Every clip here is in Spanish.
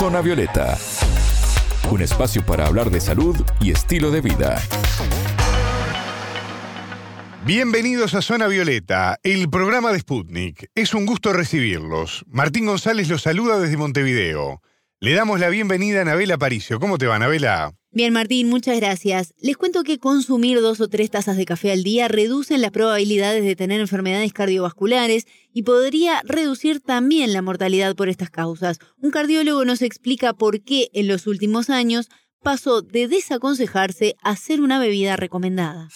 Zona Violeta, un espacio para hablar de salud y estilo de vida. Bienvenidos a Zona Violeta, el programa de Sputnik. Es un gusto recibirlos. Martín González los saluda desde Montevideo. Le damos la bienvenida a Anabela Paricio. ¿Cómo te va, Anabela? Bien, Martín, muchas gracias. Les cuento que consumir dos o tres tazas de café al día reducen las probabilidades de tener enfermedades cardiovasculares y podría reducir también la mortalidad por estas causas. Un cardiólogo nos explica por qué en los últimos años pasó de desaconsejarse a ser una bebida recomendada.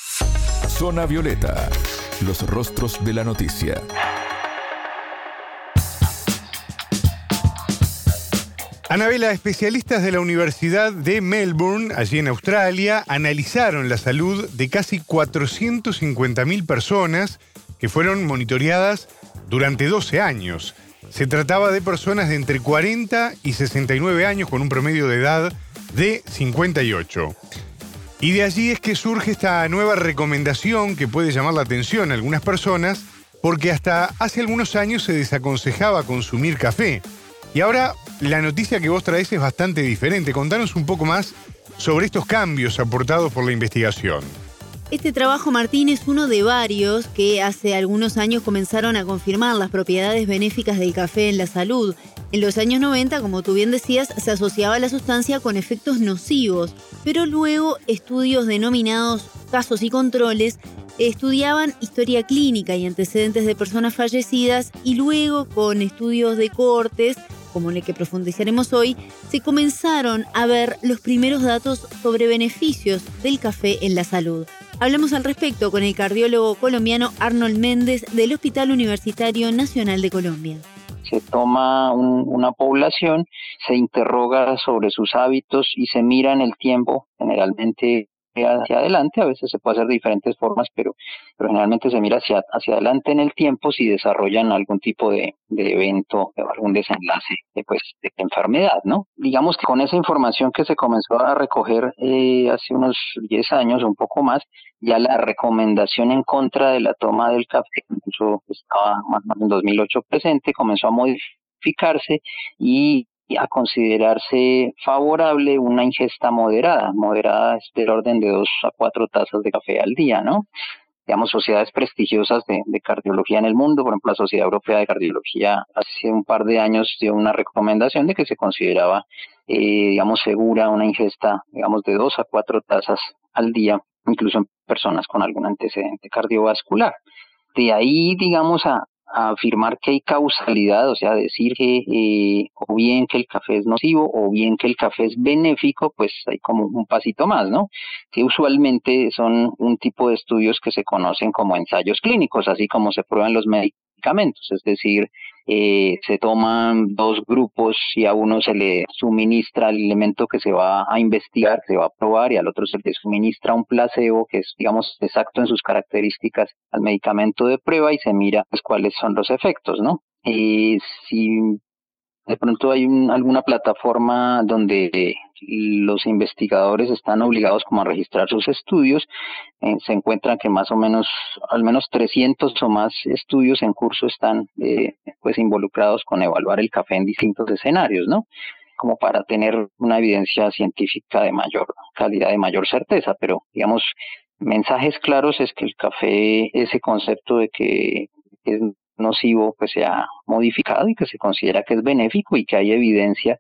Zona Violeta, los rostros de la noticia. Anabela, especialistas de la Universidad de Melbourne, allí en Australia, analizaron la salud de casi 450.000 personas que fueron monitoreadas durante 12 años. Se trataba de personas de entre 40 y 69 años con un promedio de edad de 58. Y de allí es que surge esta nueva recomendación que puede llamar la atención a algunas personas, porque hasta hace algunos años se desaconsejaba consumir café. Y ahora la noticia que vos traes es bastante diferente. Contanos un poco más sobre estos cambios aportados por la investigación. Este trabajo, Martín, es uno de varios que hace algunos años comenzaron a confirmar las propiedades benéficas del café en la salud. En los años 90, como tú bien decías, se asociaba la sustancia con efectos nocivos, pero luego estudios denominados casos y controles estudiaban historia clínica y antecedentes de personas fallecidas y luego con estudios de cortes como el que profundizaremos hoy, se comenzaron a ver los primeros datos sobre beneficios del café en la salud. Hablemos al respecto con el cardiólogo colombiano Arnold Méndez del Hospital Universitario Nacional de Colombia se toma una población, se interroga sobre sus hábitos y se mira en el tiempo, generalmente hacia adelante, a veces se puede hacer de diferentes formas, pero, pero generalmente se mira hacia, hacia adelante en el tiempo si desarrollan algún tipo de, de evento o algún desenlace de, pues, de enfermedad, ¿no? Digamos que con esa información que se comenzó a recoger eh, hace unos 10 años o un poco más, ya la recomendación en contra de la toma del café, incluso estaba más o menos en 2008 presente, comenzó a modificarse y a considerarse favorable una ingesta moderada. Moderada es del orden de dos a cuatro tazas de café al día, ¿no? Digamos, sociedades prestigiosas de, cardiología en el mundo, por ejemplo, la Sociedad Europea de Cardiología hace un par de años dio una recomendación de que se consideraba, eh, digamos, segura una ingesta, digamos, de dos a cuatro tazas al día, incluso en personas con algún antecedente cardiovascular. De ahí, digamos, a, afirmar que hay causalidad, o sea, decir que eh, o bien que el café es nocivo o bien que el café es benéfico, pues hay como un pasito más, ¿no? Que usualmente son un tipo de estudios que se conocen como ensayos clínicos, así como se prueban los médicos es decir, eh, se toman dos grupos y a uno se le suministra el elemento que se va a investigar, se va a probar, y al otro se le suministra un placebo que es, digamos, exacto en sus características al medicamento de prueba y se mira pues, cuáles son los efectos, ¿no? Eh, si de pronto hay alguna plataforma donde los investigadores están obligados como a registrar sus estudios. Eh, se encuentran que más o menos, al menos 300 o más estudios en curso están eh, pues involucrados con evaluar el café en distintos escenarios, ¿no? Como para tener una evidencia científica de mayor calidad, de mayor certeza, pero digamos, mensajes claros es que el café, ese concepto de que es nocivo pues se ha modificado y que se considera que es benéfico y que hay evidencia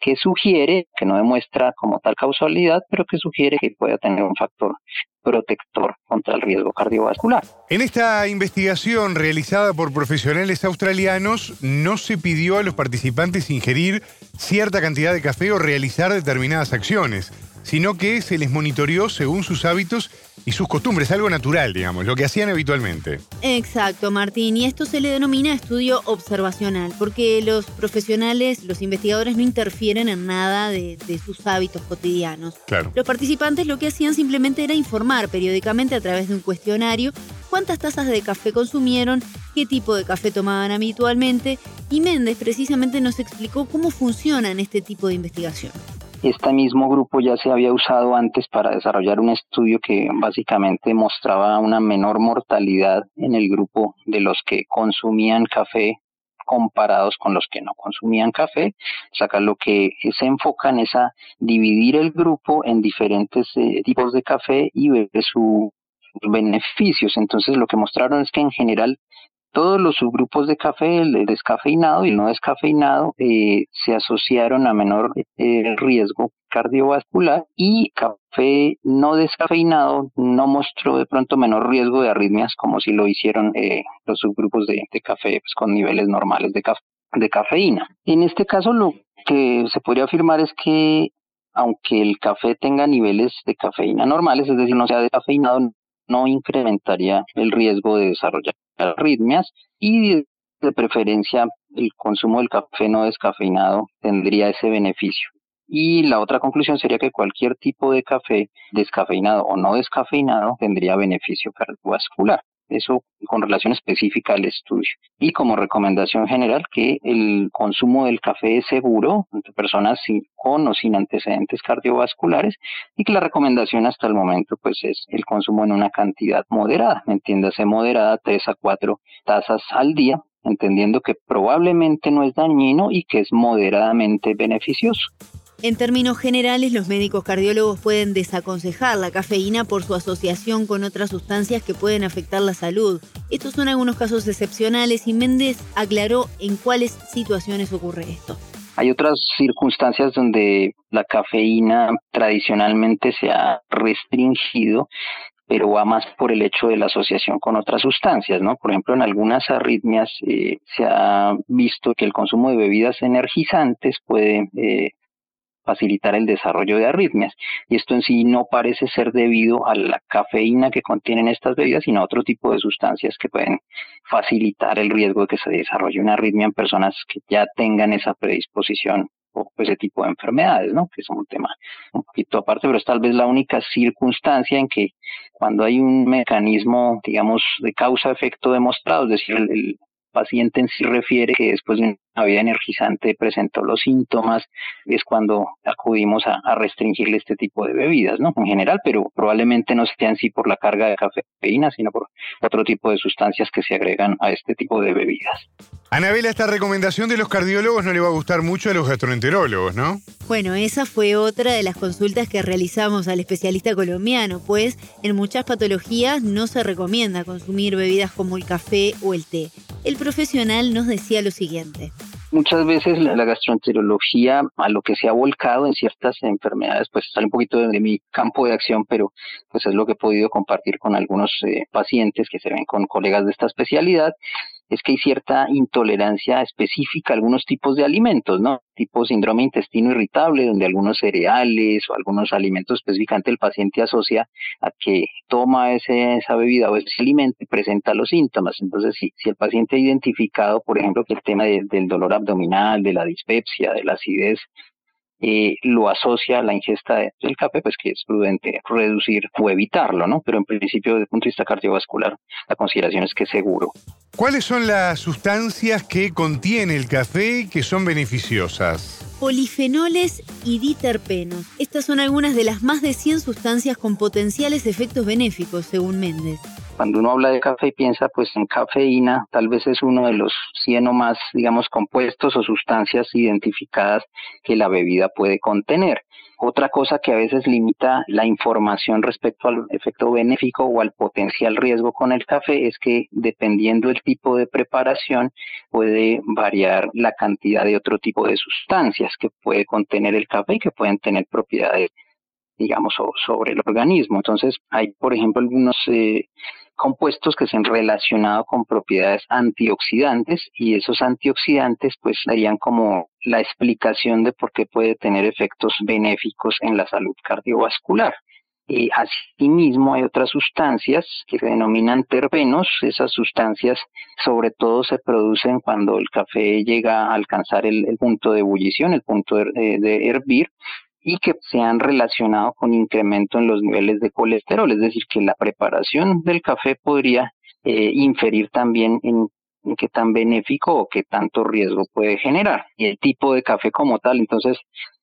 que sugiere, que no demuestra como tal causalidad, pero que sugiere que pueda tener un factor protector contra el riesgo cardiovascular. En esta investigación realizada por profesionales australianos, no se pidió a los participantes ingerir cierta cantidad de café o realizar determinadas acciones sino que se les monitoreó según sus hábitos y sus costumbres, algo natural, digamos, lo que hacían habitualmente. Exacto, Martín, y esto se le denomina estudio observacional, porque los profesionales, los investigadores no interfieren en nada de, sus hábitos cotidianos. Claro. Los participantes lo que hacían simplemente era informar periódicamente a través de un cuestionario cuántas tazas de café consumieron, qué tipo de café tomaban habitualmente, y Méndez precisamente nos explicó cómo funcionan este tipo de investigación. Este mismo grupo ya se había usado antes para desarrollar un estudio que básicamente mostraba una menor mortalidad en el grupo de los que consumían café comparados con los que no consumían café. O sea, acá lo que se enfocan es a dividir el grupo en diferentes eh, tipos de café y ver sus beneficios. Entonces lo que mostraron es que en general todos los subgrupos de café, el descafeinado y el no descafeinado, eh, se asociaron a menor eh, riesgo cardiovascular y café no descafeinado no mostró de pronto menor riesgo de arritmias como si lo hicieron eh, los subgrupos de, café pues, con niveles normales de, de cafeína. En este caso lo que se podría afirmar es que aunque el café tenga niveles de cafeína normales, es decir, no sea descafeinado, no incrementaría el riesgo de desarrollar arritmias y de preferencia el consumo del café no descafeinado tendría ese beneficio. Y la otra conclusión sería que cualquier tipo de café descafeinado o no descafeinado tendría beneficio cardiovascular. Eso con relación específica al estudio. Y como recomendación general, que el consumo del café es seguro entre personas sin, con o sin antecedentes cardiovasculares y que la recomendación hasta el momento pues es el consumo en una cantidad moderada, entiéndase moderada, 3 a 4 tazas al día, entendiendo que probablemente no es dañino y que es moderadamente beneficioso. En términos generales, los médicos cardiólogos pueden desaconsejar la cafeína por su asociación con otras sustancias que pueden afectar la salud. Estos son algunos casos excepcionales y Méndez aclaró en cuáles situaciones ocurre esto. Hay otras circunstancias donde la cafeína tradicionalmente se ha restringido pero va más por el hecho de la asociación con otras sustancias, ¿no? Por ejemplo, en algunas arritmias eh, se ha visto que el consumo de bebidas energizantes puede eh, facilitar el desarrollo de arritmias. Y esto en sí no parece ser debido a la cafeína que contienen estas bebidas, sino a otro tipo de sustancias que pueden facilitar el riesgo de que se desarrolle una arritmia en personas que ya tengan esa predisposición o ese tipo de enfermedades, ¿no? Que es un tema un poquito aparte, pero es tal vez la única circunstancia en que cuando hay un mecanismo, digamos, de causa-efecto demostrado, es decir, el, paciente en sí refiere que después de una vida energizante presentó los síntomas, es cuando acudimos a, restringirle este tipo de bebidas, ¿no? En general, pero probablemente no sea en sí por la carga de cafeína, sino por otro tipo de sustancias que se agregan a este tipo de bebidas. Anabela, esta recomendación de los cardiólogos no le va a gustar mucho a los gastroenterólogos, ¿no? Bueno, esa fue otra de las consultas que realizamos al especialista colombiano, pues en muchas patologías no se recomienda consumir bebidas como el café o el té. El profesional nos decía lo siguiente. Muchas veces la, gastroenterología a lo que se ha volcado en ciertas enfermedades, pues sale un poquito de, mi campo de acción, pero pues es lo que he podido compartir con algunos eh, pacientes que se ven con colegas de esta especialidad es que hay cierta intolerancia específica a algunos tipos de alimentos, ¿no? Tipo síndrome intestino irritable, donde algunos cereales o algunos alimentos específicamente el paciente asocia a que toma ese, esa bebida o ese alimento y presenta los síntomas. Entonces, si, si el paciente ha identificado, por ejemplo, que el tema del dolor abdominal, de la dispepsia, de la acidez, eh, lo asocia a la ingesta del café, pues que es prudente reducir o evitarlo, ¿no? Pero en principio, desde el punto de vista cardiovascular, la consideración es que es seguro. ¿Cuáles son las sustancias que contiene el café que son beneficiosas? Polifenoles y diterpenos. Estas son algunas de las más de 100 sustancias con potenciales efectos benéficos, según Méndez. Cuando uno habla de café y piensa pues en cafeína, tal vez es uno de los 100 o más, digamos, compuestos o sustancias identificadas que la bebida puede contener. Otra cosa que a veces limita la información respecto al efecto benéfico o al potencial riesgo con el café es que dependiendo del tipo de preparación puede variar la cantidad de otro tipo de sustancias que puede contener el café y que pueden tener propiedades digamos, sobre el organismo. Entonces, hay, por ejemplo, algunos eh, compuestos que se han relacionado con propiedades antioxidantes y esos antioxidantes pues darían como la explicación de por qué puede tener efectos benéficos en la salud cardiovascular. Y asimismo hay otras sustancias que se denominan terpenos. Esas sustancias sobre todo se producen cuando el café llega a alcanzar el, punto de ebullición, el punto de hervir, y que se han relacionado con incremento en los niveles de colesterol, es decir, que la preparación del café podría eh, inferir también en, qué tan benéfico o qué tanto riesgo puede generar. Y el tipo de café como tal, entonces,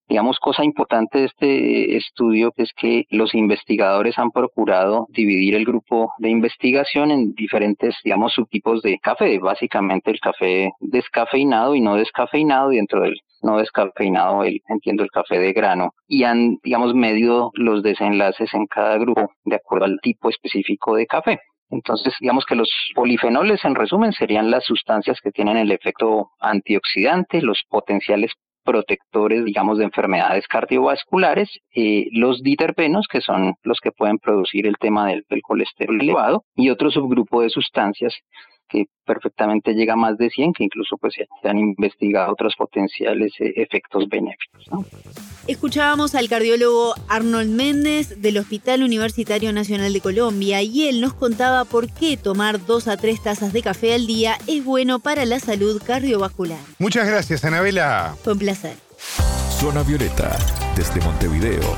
Digamos, cosa importante de este estudio es que los investigadores han procurado dividir el grupo de investigación en diferentes, digamos, subtipos de café, básicamente el café descafeinado y no descafeinado, dentro del no descafeinado, el, entiendo el café de grano, y han, digamos, medido los desenlaces en cada grupo de acuerdo al tipo específico de café. Entonces, digamos que los polifenoles, en resumen, serían las sustancias que tienen el efecto antioxidante, los potenciales protectores, digamos, de enfermedades cardiovasculares, eh, los diterpenos, que son los que pueden producir el tema del, colesterol elevado, y otro subgrupo de sustancias que perfectamente llega a más de 100, que incluso pues se han investigado otros potenciales eh, efectos benéficos. Escuchábamos al cardiólogo Arnold Méndez del Hospital Universitario Nacional de Colombia y él nos contaba por qué tomar dos a tres tazas de café al día es bueno para la salud cardiovascular. Muchas gracias, Anabela. Fue un placer. Zona Violeta, desde Montevideo,